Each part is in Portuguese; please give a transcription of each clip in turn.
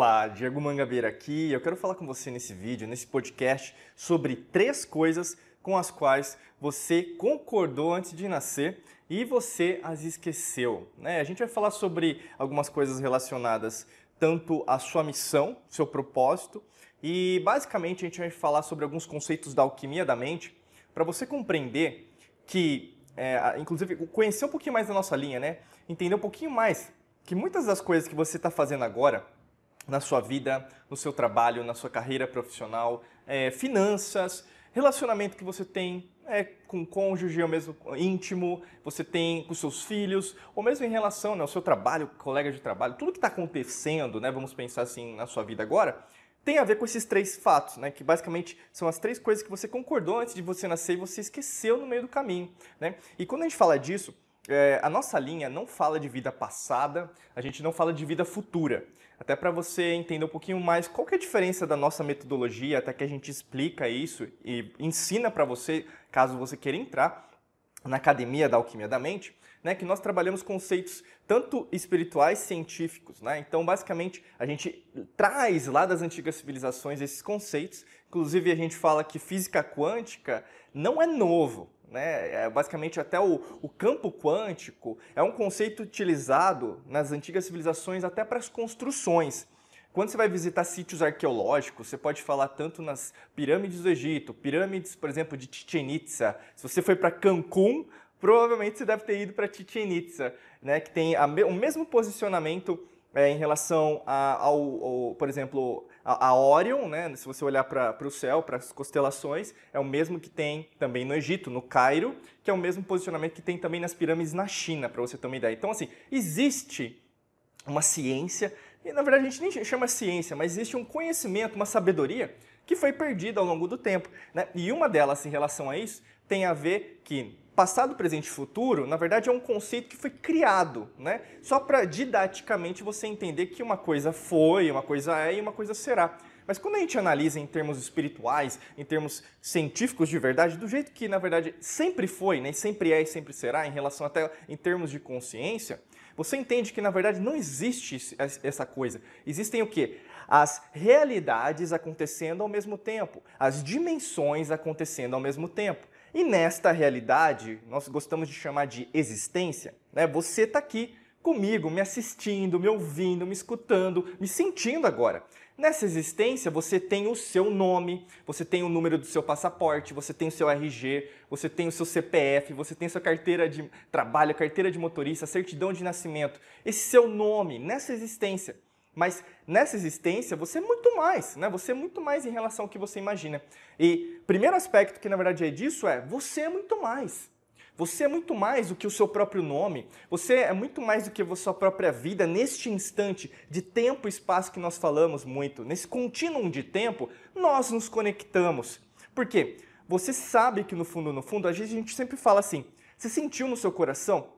Olá, Diego Mangabeira aqui. Eu quero falar com você nesse vídeo, nesse podcast, sobre três coisas com as quais você concordou antes de nascer e você as esqueceu. Né? A gente vai falar sobre algumas coisas relacionadas tanto à sua missão, seu propósito, e basicamente a gente vai falar sobre alguns conceitos da alquimia da mente para você compreender que, é, inclusive, conhecer um pouquinho mais da nossa linha, né? Entender um pouquinho mais que muitas das coisas que você está fazendo agora na sua vida, no seu trabalho, na sua carreira profissional, é, finanças, relacionamento que você tem é, com o cônjuge, ou mesmo íntimo, você tem com seus filhos, ou mesmo em relação né, ao seu trabalho, colega de trabalho, tudo que está acontecendo, né, vamos pensar assim na sua vida agora, tem a ver com esses três fatos, né, que basicamente são as três coisas que você concordou antes de você nascer e você esqueceu no meio do caminho. Né? E quando a gente fala disso, é, a nossa linha não fala de vida passada, a gente não fala de vida futura. Até para você entender um pouquinho mais qual que é a diferença da nossa metodologia, até que a gente explica isso e ensina para você, caso você queira entrar na academia da alquimia da mente, né, que nós trabalhamos conceitos tanto espirituais científicos. Né? Então, basicamente, a gente traz lá das antigas civilizações esses conceitos. Inclusive, a gente fala que física quântica não é novo. Né? É, basicamente, até o, o campo quântico é um conceito utilizado nas antigas civilizações até para as construções. Quando você vai visitar sítios arqueológicos, você pode falar tanto nas pirâmides do Egito, pirâmides, por exemplo, de Chichen Itza. Se você foi para Cancún, provavelmente você deve ter ido para Chichen Itza, né, que tem a, o mesmo posicionamento é, em relação a, ao, ao, por exemplo, a, a Orion, né? Se você olhar para o céu, para as constelações, é o mesmo que tem também no Egito, no Cairo, que é o mesmo posicionamento que tem também nas pirâmides na China, para você ter uma ideia. Então, assim, existe uma ciência, e na verdade a gente nem chama ciência, mas existe um conhecimento, uma sabedoria que foi perdida ao longo do tempo. Né? E uma delas, em relação a isso, tem a ver que passado, presente e futuro, na verdade, é um conceito que foi criado, né? Só para didaticamente você entender que uma coisa foi, uma coisa é e uma coisa será. Mas quando a gente analisa em termos espirituais, em termos científicos de verdade, do jeito que na verdade sempre foi, né, sempre é e sempre será, em relação até em termos de consciência, você entende que na verdade não existe essa coisa. Existem o quê? As realidades acontecendo ao mesmo tempo, as dimensões acontecendo ao mesmo tempo. E nesta realidade, nós gostamos de chamar de existência, né? Você está aqui comigo, me assistindo, me ouvindo, me escutando, me sentindo agora. Nessa existência, você tem o seu nome, você tem o número do seu passaporte, você tem o seu RG, você tem o seu CPF, você tem sua carteira de trabalho, carteira de motorista, certidão de nascimento. Esse seu nome, nessa existência. Mas nessa existência você é muito mais, né? Você é muito mais em relação ao que você imagina. E primeiro aspecto que na verdade é disso é você é muito mais. Você é muito mais do que o seu próprio nome. Você é muito mais do que a sua própria vida neste instante de tempo e espaço que nós falamos muito. Nesse contínuo de tempo, nós nos conectamos. Por quê? Você sabe que no fundo, no fundo, a gente sempre fala assim: você sentiu no seu coração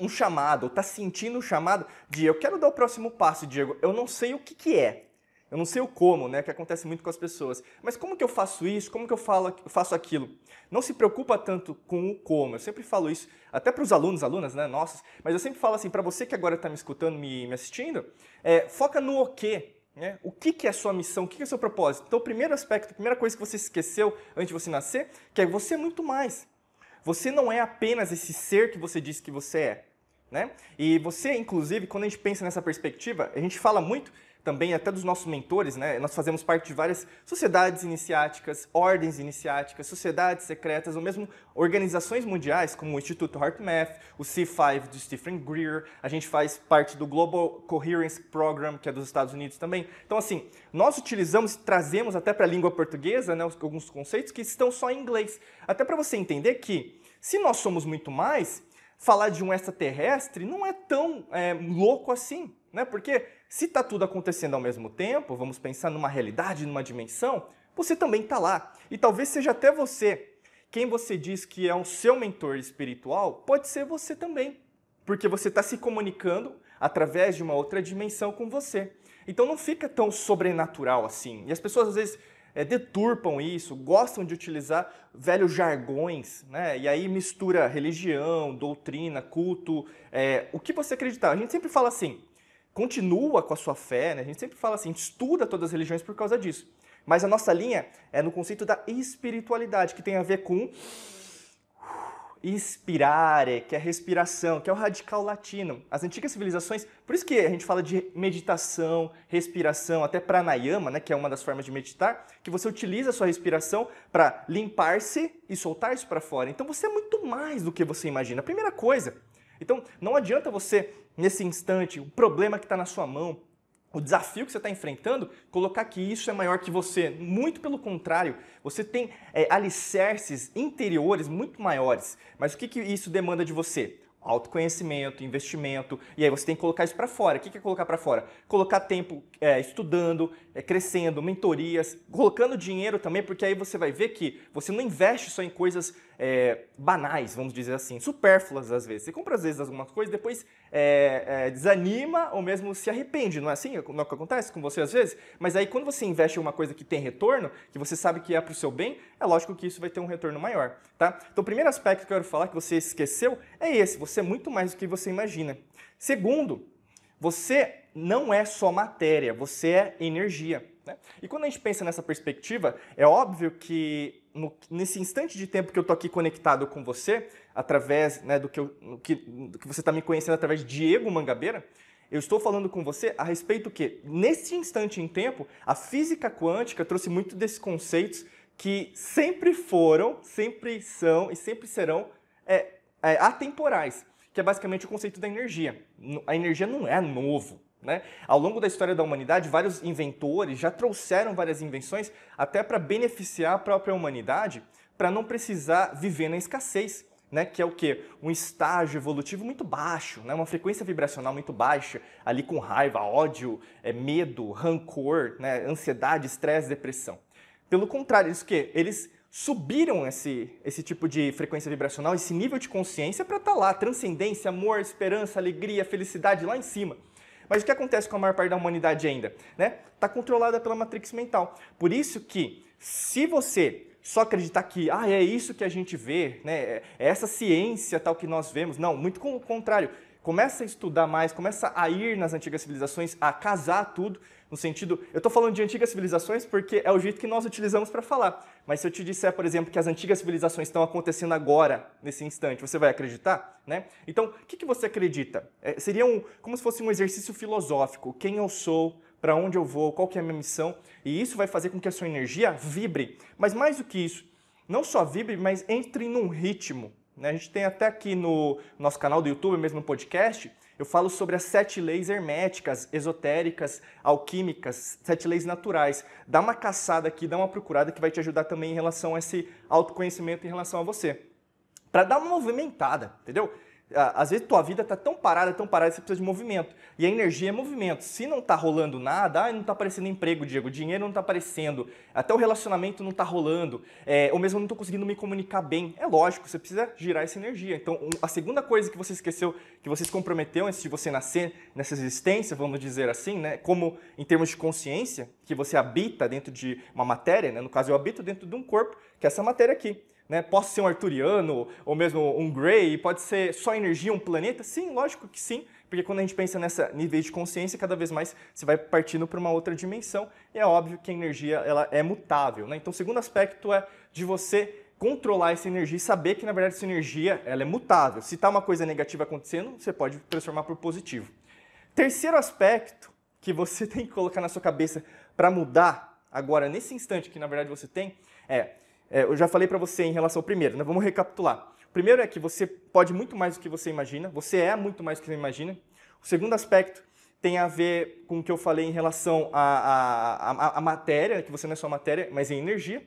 um chamado, está sentindo um chamado de eu quero dar o próximo passo, Diego, eu não sei o que, que é. Eu não sei o como, né, que acontece muito com as pessoas. Mas como que eu faço isso? Como que eu, falo, faço aquilo? Não se preocupa tanto com o como. Eu sempre falo isso, até para os alunos, alunas, né, nossas, mas eu sempre falo assim, para você que agora está me escutando, me, me assistindo, é, foca no o quê. Né? O que, que é a sua missão? O que, que é o seu propósito? Então, o primeiro aspecto, a primeira coisa que você esqueceu antes de você nascer, que é você é muito mais. Você não é apenas esse ser que você disse que você é. Né? E você, inclusive, quando a gente pensa nessa perspectiva, a gente fala muito também até dos nossos mentores, né? Nós fazemos parte de várias sociedades iniciáticas, ordens iniciáticas, sociedades secretas, ou mesmo organizações mundiais, como o Instituto HeartMath, o C5 de Stephen Greer, a gente faz parte do Global Coherence Program, que é dos Estados Unidos também. Então, assim, nós utilizamos, trazemos até para a língua portuguesa, né, alguns conceitos que estão só em inglês. Até para você entender que, se nós somos muito mais, falar de um extraterrestre não é tão é, louco assim, né? Porque se está tudo acontecendo ao mesmo tempo, vamos pensar numa realidade, numa dimensão, você também está lá. E talvez seja até você. Quem você diz que é o seu mentor espiritual, pode ser você também. Porque você está se comunicando através de uma outra dimensão com você. Então não fica tão sobrenatural assim. E as pessoas às vezes é, deturpam isso, gostam de utilizar velhos jargões, né? E aí mistura religião, doutrina, culto, é, o que você acreditar. A gente sempre fala assim: continua com a sua fé, né? a gente sempre fala assim, estuda todas as religiões por causa disso. Mas a nossa linha é no conceito da espiritualidade, que tem a ver com inspirare, que é respiração, que é o radical latino. As antigas civilizações, por isso que a gente fala de meditação, respiração, até pranayama, né, que é uma das formas de meditar, que você utiliza a sua respiração para limpar-se e soltar isso para fora. Então você é muito mais do que você imagina. A primeira coisa. Então não adianta você, nesse instante, o problema que está na sua mão, o desafio que você está enfrentando, colocar que isso é maior que você. Muito pelo contrário, você tem é, alicerces interiores muito maiores. Mas o que, que isso demanda de você? Autoconhecimento, investimento, e aí você tem que colocar isso para fora. O que é colocar para fora? Colocar tempo é, estudando, é, crescendo, mentorias, colocando dinheiro também, porque aí você vai ver que você não investe só em coisas é, banais, vamos dizer assim, supérfluas às vezes. Você compra às vezes algumas coisas, depois é, é, desanima ou mesmo se arrepende, não é assim? Não é o que acontece com você às vezes? Mas aí quando você investe em uma coisa que tem retorno, que você sabe que é para o seu bem, é lógico que isso vai ter um retorno maior, tá? Então o primeiro aspecto que eu quero falar que você esqueceu é esse, você é muito mais do que você imagina. Segundo, você não é só matéria, você é energia. Né? E quando a gente pensa nessa perspectiva, é óbvio que no, nesse instante de tempo que eu estou aqui conectado com você, através né, do, que eu, que, do que você está me conhecendo através de Diego Mangabeira, eu estou falando com você a respeito que, nesse instante em tempo, a física quântica trouxe muito desses conceitos que sempre foram, sempre são e sempre serão é, é, atemporais, que é basicamente o conceito da energia. A energia não é novo. Né? Ao longo da história da humanidade, vários inventores já trouxeram várias invenções até para beneficiar a própria humanidade, para não precisar viver na escassez. Né, que é o que? Um estágio evolutivo muito baixo, né, uma frequência vibracional muito baixa, ali com raiva, ódio, é, medo, rancor, né, ansiedade, estresse, depressão. Pelo contrário, isso que eles subiram esse, esse tipo de frequência vibracional, esse nível de consciência para estar tá lá, transcendência, amor, esperança, alegria, felicidade lá em cima. Mas o que acontece com a maior parte da humanidade ainda? Né? Está controlada pela matrix mental. Por isso que, se você só acreditar que ah, é isso que a gente vê, né? é essa ciência tal que nós vemos, não, muito com o contrário. Começa a estudar mais, começa a ir nas antigas civilizações, a casar tudo, no sentido, eu estou falando de antigas civilizações porque é o jeito que nós utilizamos para falar. Mas se eu te disser, por exemplo, que as antigas civilizações estão acontecendo agora, nesse instante, você vai acreditar? Né? Então, o que, que você acredita? É, seria um, como se fosse um exercício filosófico. Quem eu sou, para onde eu vou, qual que é a minha missão. E isso vai fazer com que a sua energia vibre. Mas mais do que isso, não só vibre, mas entre num ritmo. Né? A gente tem até aqui no nosso canal do YouTube, mesmo no podcast, eu falo sobre as sete leis herméticas, esotéricas, alquímicas, sete leis naturais. Dá uma caçada aqui, dá uma procurada que vai te ajudar também em relação a esse autoconhecimento em relação a você. Para dar uma movimentada, entendeu? Às vezes tua vida está tão parada, tão parada, você precisa de movimento. E a energia é movimento. Se não está rolando nada, ah, não está aparecendo emprego, Diego, dinheiro não está aparecendo, até o relacionamento não está rolando, é, ou mesmo não estou conseguindo me comunicar bem. É lógico, você precisa girar essa energia. Então, a segunda coisa que você esqueceu, que você se comprometeu antes de você nascer nessa existência, vamos dizer assim, né, como em termos de consciência, que você habita dentro de uma matéria, né, no caso eu habito dentro de um corpo, que é essa matéria aqui. Né? Posso ser um arturiano ou mesmo um Grey? Pode ser só energia, um planeta? Sim, lógico que sim, porque quando a gente pensa nessa nível de consciência, cada vez mais você vai partindo para uma outra dimensão e é óbvio que a energia ela é mutável. Né? Então, o segundo aspecto é de você controlar essa energia e saber que, na verdade, essa energia ela é mutável. Se está uma coisa negativa acontecendo, você pode transformar por positivo. Terceiro aspecto que você tem que colocar na sua cabeça para mudar agora, nesse instante que, na verdade, você tem, é é, eu já falei para você em relação ao primeiro, né? vamos recapitular. O primeiro é que você pode muito mais do que você imagina, você é muito mais do que você imagina. O segundo aspecto tem a ver com o que eu falei em relação à, matéria, que você não é só matéria, mas é energia.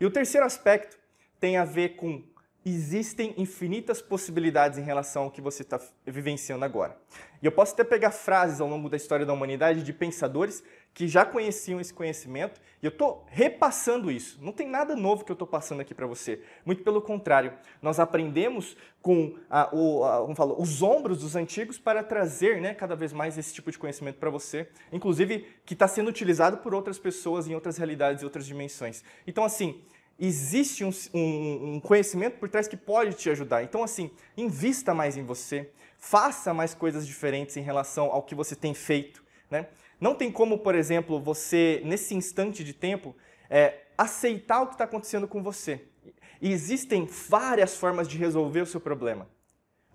E o terceiro aspecto tem a ver com existem infinitas possibilidades em relação ao que você está vivenciando agora. E eu posso até pegar frases ao longo da história da humanidade de pensadores que já conheciam esse conhecimento e eu estou repassando isso. Não tem nada novo que eu estou passando aqui para você. Muito pelo contrário, nós aprendemos com a, o, a, falar, os ombros dos antigos para trazer né, cada vez mais esse tipo de conhecimento para você, inclusive que está sendo utilizado por outras pessoas em outras realidades e outras dimensões. Então, assim, existe um, um, um, conhecimento por trás que pode te ajudar. Então, assim, invista mais em você, faça mais coisas diferentes em relação ao que você tem feito. Né? Não tem como, por exemplo, você, nesse instante de tempo, é, aceitar o que está acontecendo com você. E existem várias formas de resolver o seu problema.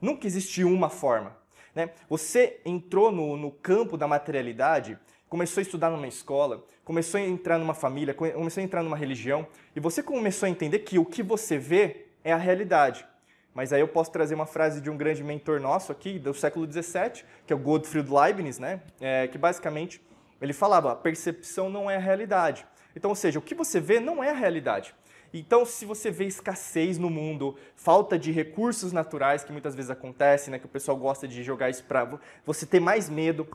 Nunca existe uma forma. Né? Você entrou no, no campo da materialidade começou a estudar numa escola, começou a entrar numa família, começou a entrar numa religião, e você começou a entender que o que você vê é a realidade. Mas aí eu posso trazer uma frase de um grande mentor nosso aqui, do século XVII, que é o Gottfried Leibniz, né? É, que basicamente ele falava, a percepção não é a realidade. Então, ou seja, o que você vê não é a realidade. Então, se você vê escassez no mundo, falta de recursos naturais, que muitas vezes acontece, né, que o pessoal gosta de jogar isso para você ter mais medo,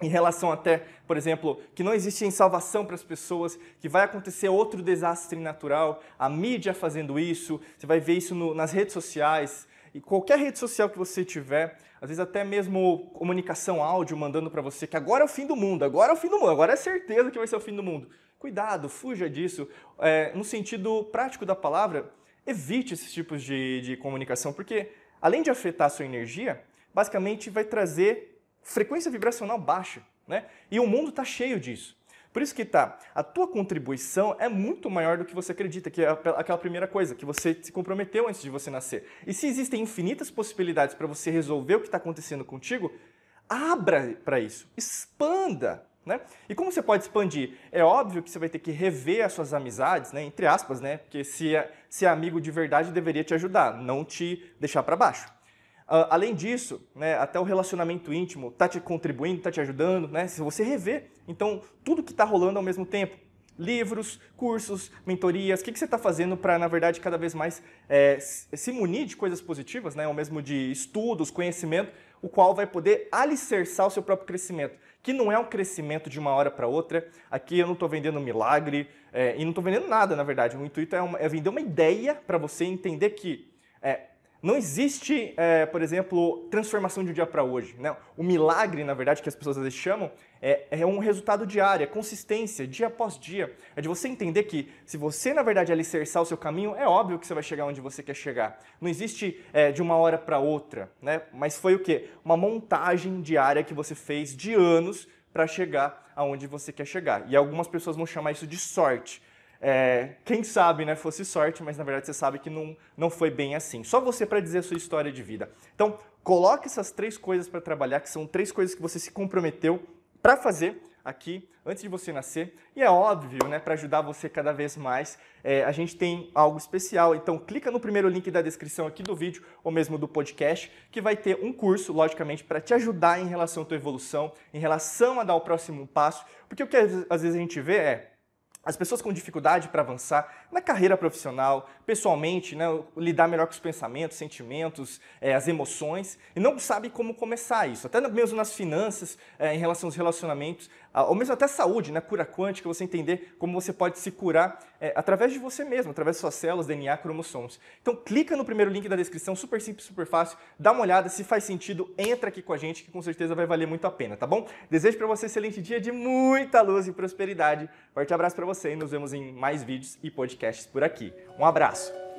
em relação até, por exemplo, que não existe salvação para as pessoas, que vai acontecer outro desastre natural, a mídia fazendo isso, você vai ver isso no, nas redes sociais, e qualquer rede social que você tiver, às vezes até mesmo comunicação áudio mandando para você que agora é o fim do mundo, agora é o fim do mundo, agora é certeza que vai ser o fim do mundo. Cuidado, fuja disso. É, no sentido prático da palavra, evite esses tipos de, de comunicação, porque além de afetar a sua energia, basicamente vai trazer frequência vibracional baixa, né? E o mundo está cheio disso. Por isso que tá, a tua contribuição é muito maior do que você acredita, que é aquela primeira coisa, que você se comprometeu antes de você nascer. E se existem infinitas possibilidades para você resolver o que está acontecendo contigo, abra para isso, expanda. Né? E como você pode expandir? É óbvio que você vai ter que rever as suas amizades, né? entre aspas, né? porque se é, se é amigo de verdade deveria te ajudar, não te deixar para baixo. Uh, além disso, né, até o relacionamento íntimo está te contribuindo, está te ajudando, né? Se você rever, então, tudo que está rolando ao mesmo tempo. Livros, cursos, mentorias, o que, que você está fazendo para, na verdade, cada vez mais é, se munir de coisas positivas, né? ou mesmo de estudos, conhecimento, o qual vai poder alicerçar o seu próprio crescimento, que não é um crescimento de uma hora para outra. Aqui eu não estou vendendo milagre é, e não estou vendendo nada, na verdade. O intuito é, uma, é vender uma ideia para você entender que é, não existe, é, por exemplo, transformação de um dia para hoje. Né? O milagre, na verdade, que as pessoas às vezes chamam, é, é, um resultado diário, é consistência, dia após dia. É de você entender que se você, na verdade, alicerçar o seu caminho, é óbvio que você vai chegar onde você quer chegar. Não existe é, de uma hora para outra, né? mas foi o quê? Uma montagem diária que você fez de anos para chegar aonde você quer chegar. E algumas pessoas vão chamar isso de sorte. É, quem sabe, né, fosse sorte, mas na verdade você sabe que não, não foi bem assim. Só você para dizer a sua história de vida. Então, coloque essas três coisas para trabalhar, que são três coisas que você se comprometeu para fazer aqui antes de você nascer. E é óbvio, né, para ajudar você cada vez mais, é, a gente tem algo especial. Então, clica no primeiro link da descrição aqui do vídeo ou mesmo do podcast, que vai ter um curso, logicamente, para te ajudar em relação à tua evolução, em relação a dar o próximo passo. Porque o que às vezes a gente vê é as pessoas com dificuldade para avançar na carreira profissional, pessoalmente, né, lidar melhor com os pensamentos, sentimentos, é, as emoções, e não sabe como começar isso. Até mesmo nas finanças, é, em relação aos relacionamentos, ou mesmo até saúde, né, cura quântica, você entender como você pode se curar é, através de você mesmo, através de suas células, DNA, cromossomos. Então clica no primeiro link da descrição, super simples, super fácil, dá uma olhada, se faz sentido, entra aqui com a gente, que com certeza vai valer muito a pena, tá bom? Desejo para você um excelente dia de muita luz e prosperidade. Forte abraço para você e nos vemos em mais vídeos e podcasts por aqui. Um abraço!